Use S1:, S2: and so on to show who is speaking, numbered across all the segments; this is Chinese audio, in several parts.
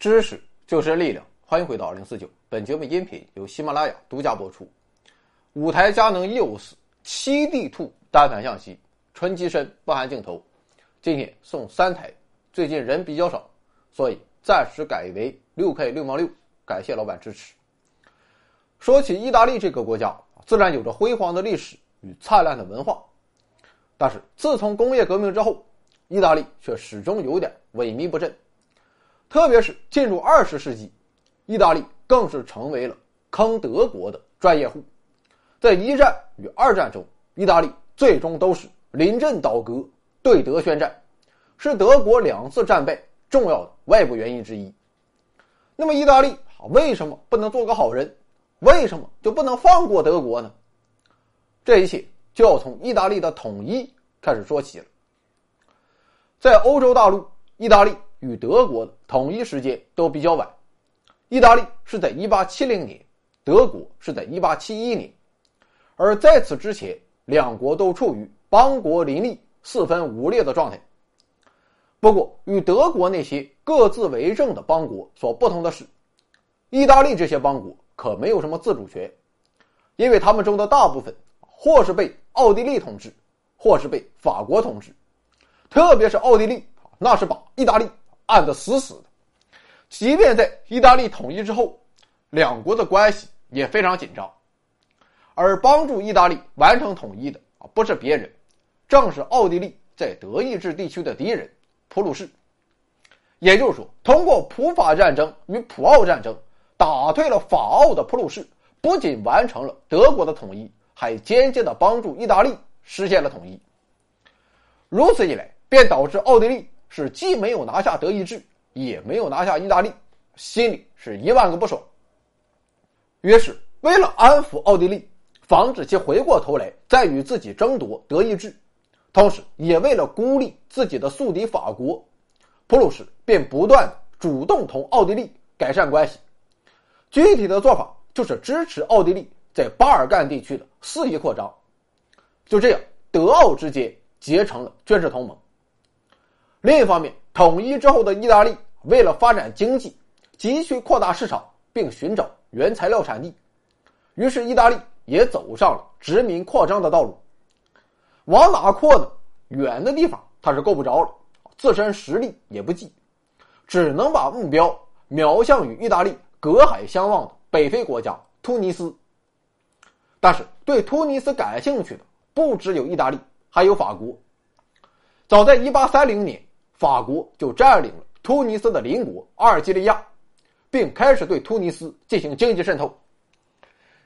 S1: 知识就是力量，欢迎回到二零四九。本节目音频由喜马拉雅独家播出。五台佳能 EOS 七 D Two 单反相机，纯机身不含镜头，今天送三台。最近人比较少，所以暂时改为六 K 六毛六。感谢老板支持。说起意大利这个国家，自然有着辉煌的历史与灿烂的文化，但是自从工业革命之后，意大利却始终有点萎靡不振。特别是进入二十世纪，意大利更是成为了坑德国的专业户。在一战与二战中，意大利最终都是临阵倒戈，对德宣战，是德国两次战败重要的外部原因之一。那么，意大利为什么不能做个好人？为什么就不能放过德国呢？这一切就要从意大利的统一开始说起了。在欧洲大陆，意大利。与德国的统一时间都比较晚，意大利是在1870年，德国是在1871年，而在此之前，两国都处于邦国林立、四分五裂的状态。不过，与德国那些各自为政的邦国所不同的是，意大利这些邦国可没有什么自主权，因为他们中的大部分或是被奥地利统治，或是被法国统治，特别是奥地利，那是把意大利。按得死死的，即便在意大利统一之后，两国的关系也非常紧张。而帮助意大利完成统一的啊，不是别人，正是奥地利在德意志地区的敌人普鲁士。也就是说，通过普法战争与普奥战争，打退了法奥的普鲁士，不仅完成了德国的统一，还间接的帮助意大利实现了统一。如此一来，便导致奥地利。是既没有拿下德意志，也没有拿下意大利，心里是一万个不爽。于是，为了安抚奥地利，防止其回过头来再与自己争夺德意志，同时也为了孤立自己的宿敌法国，普鲁士便不断主动同奥地利改善关系。具体的做法就是支持奥地利在巴尔干地区的肆意扩张。就这样，德奥之间结成了军事同盟。另一方面，统一之后的意大利为了发展经济，急需扩大市场，并寻找原材料产地，于是意大利也走上了殖民扩张的道路。往哪扩呢？远的地方他是够不着了，自身实力也不济，只能把目标瞄向与意大利隔海相望的北非国家突尼斯。但是，对突尼斯感兴趣的不只有意大利，还有法国。早在1830年。法国就占领了突尼斯的邻国阿尔及利亚，并开始对突尼斯进行经济渗透。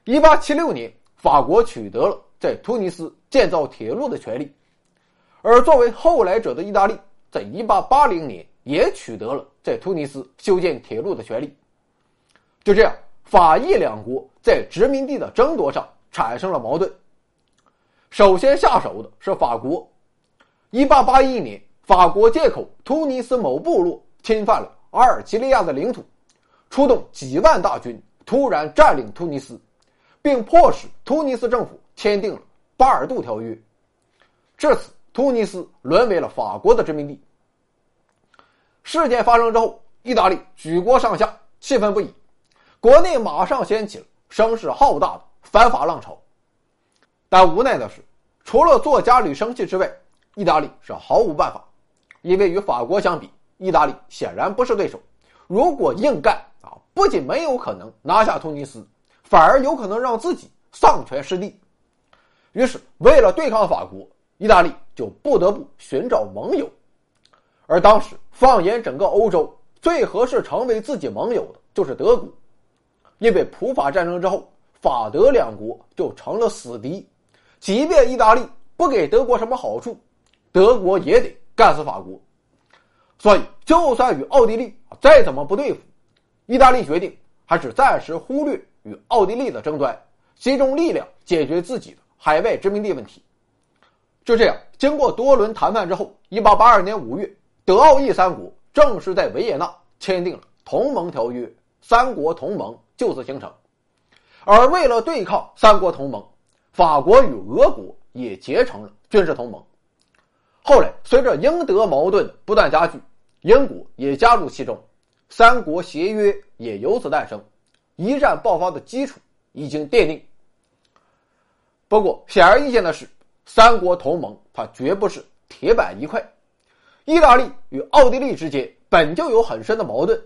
S1: 一八七六年，法国取得了在突尼斯建造铁路的权利，而作为后来者的意大利，在一八八零年也取得了在突尼斯修建铁路的权利。就这样，法意两国在殖民地的争夺上产生了矛盾。首先下手的是法国，一八八一年。法国借口突尼斯某部落侵犯了阿尔及利亚的领土，出动几万大军，突然占领突尼斯，并迫使突尼斯政府签订了巴尔杜条约。至此，突尼斯沦为了法国的殖民地。事件发生之后，意大利举国上下气愤不已，国内马上掀起了声势浩大的反法浪潮。但无奈的是，除了作家里生气之外，意大利是毫无办法。因为与法国相比，意大利显然不是对手。如果硬干啊，不仅没有可能拿下突尼斯，反而有可能让自己丧权失地。于是，为了对抗法国，意大利就不得不寻找盟友。而当时，放眼整个欧洲，最合适成为自己盟友的就是德国。因为普法战争之后，法德两国就成了死敌。即便意大利不给德国什么好处，德国也得。干死法国，所以就算与奥地利再怎么不对付，意大利决定还是暂时忽略与奥地利的争端，集中力量解决自己的海外殖民地问题。就这样，经过多轮谈判之后，一八八二年五月，德奥意三国正式在维也纳签订了同盟条约，三国同盟就此形成。而为了对抗三国同盟，法国与俄国也结成了军事同盟。后来，随着英德矛盾不断加剧，英国也加入其中，三国协约也由此诞生，一战爆发的基础已经奠定。不过，显而易见的是，三国同盟它绝不是铁板一块。意大利与奥地利之间本就有很深的矛盾，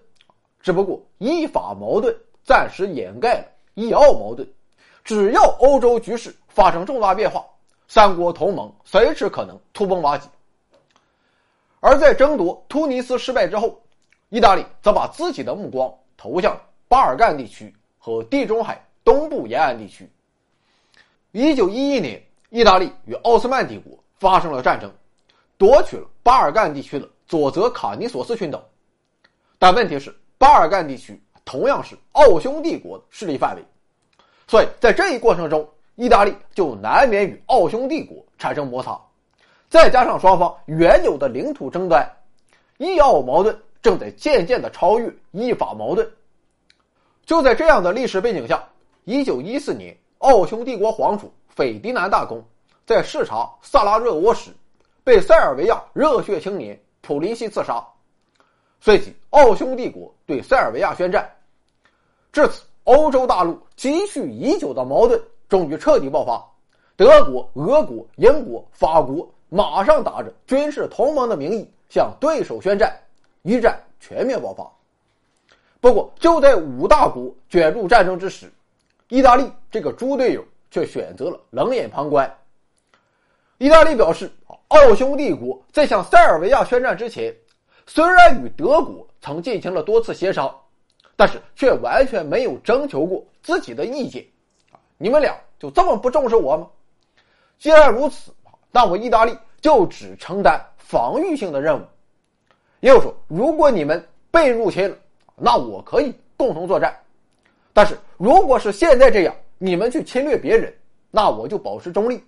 S1: 只不过依法矛盾暂时掩盖了意奥矛盾。只要欧洲局势发生重大变化，三国同盟随时可能土崩瓦解。而在争夺突尼斯失败之后，意大利则把自己的目光投向巴尔干地区和地中海东部沿岸地区。一九一一年，意大利与奥斯曼帝国发生了战争，夺取了巴尔干地区的佐泽卡尼索斯群岛。但问题是，巴尔干地区同样是奥匈帝国的势力范围。所以在这一过程中，意大利就难免与奥匈帝国产生摩擦，再加上双方原有的领土争端，意奥矛盾正在渐渐的超越意法矛盾。就在这样的历史背景下，一九一四年，奥匈帝国皇储斐迪南大公在视察萨拉热窝时，被塞尔维亚热血青年普林西刺杀，随即奥匈帝国对塞尔维亚宣战，至此。欧洲大陆积蓄已久的矛盾终于彻底爆发，德国、俄国、英国、法国马上打着军事同盟的名义向对手宣战，一战全面爆发。不过，就在五大国卷入战争之时，意大利这个猪队友却选择了冷眼旁观。意大利表示，奥匈帝国在向塞尔维亚宣战之前，虽然与德国曾进行了多次协商。但是却完全没有征求过自己的意见，你们俩就这么不重视我吗？既然如此，那我意大利就只承担防御性的任务。又说，如果你们被入侵了，那我可以共同作战；但是如果是现在这样，你们去侵略别人，那我就保持中立。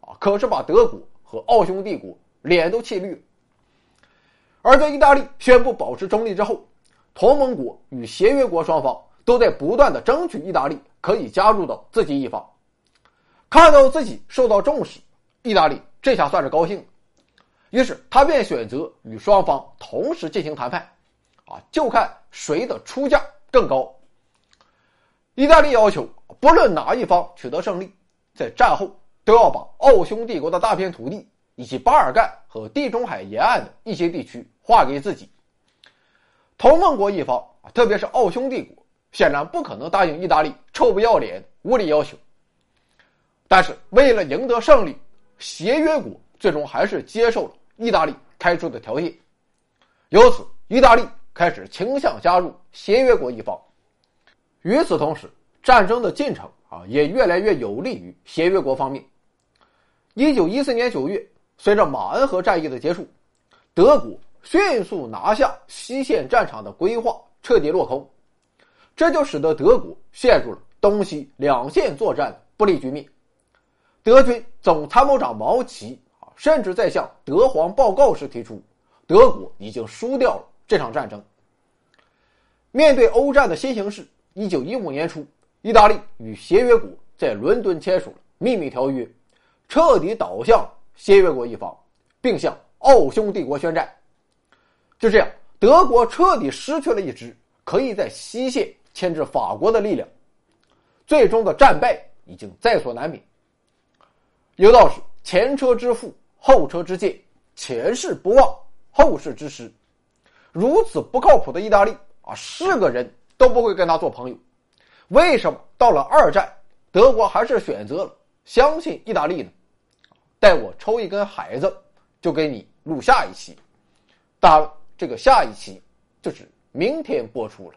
S1: 啊！可是把德国和奥匈帝国脸都气绿了。而在意大利宣布保持中立之后。同盟国与协约国双方都在不断的争取意大利可以加入到自己一方，看到自己受到重视，意大利这下算是高兴了，于是他便选择与双方同时进行谈判，啊，就看谁的出价更高。意大利要求，不论哪一方取得胜利，在战后都要把奥匈帝国的大片土地以及巴尔干和地中海沿岸的一些地区划给自己。同盟国一方特别是奥匈帝国，显然不可能答应意大利臭不要脸无理要求。但是为了赢得胜利，协约国最终还是接受了意大利开出的条件。由此，意大利开始倾向加入协约国一方。与此同时，战争的进程啊也越来越有利于协约国方面。一九一四年九月，随着马恩河战役的结束，德国。迅速拿下西线战场的规划彻底落空，这就使得德国陷入了东西两线作战的不利局面。德军总参谋长毛奇啊，甚至在向德皇报告时提出，德国已经输掉了这场战争。面对欧战的新形势，一九一五年初，意大利与协约国在伦敦签署了秘密条约，彻底倒向协约国一方，并向奥匈帝国宣战。就这样，德国彻底失去了一支可以在西线牵制法国的力量，最终的战败已经在所难免。有道是“前车之覆，后车之鉴，前事不忘，后事之师”。如此不靠谱的意大利啊，是个人都不会跟他做朋友。为什么到了二战，德国还是选择了相信意大利呢？待我抽一根海子，就给你录下一期。当然。这个下一期就是明天播出了。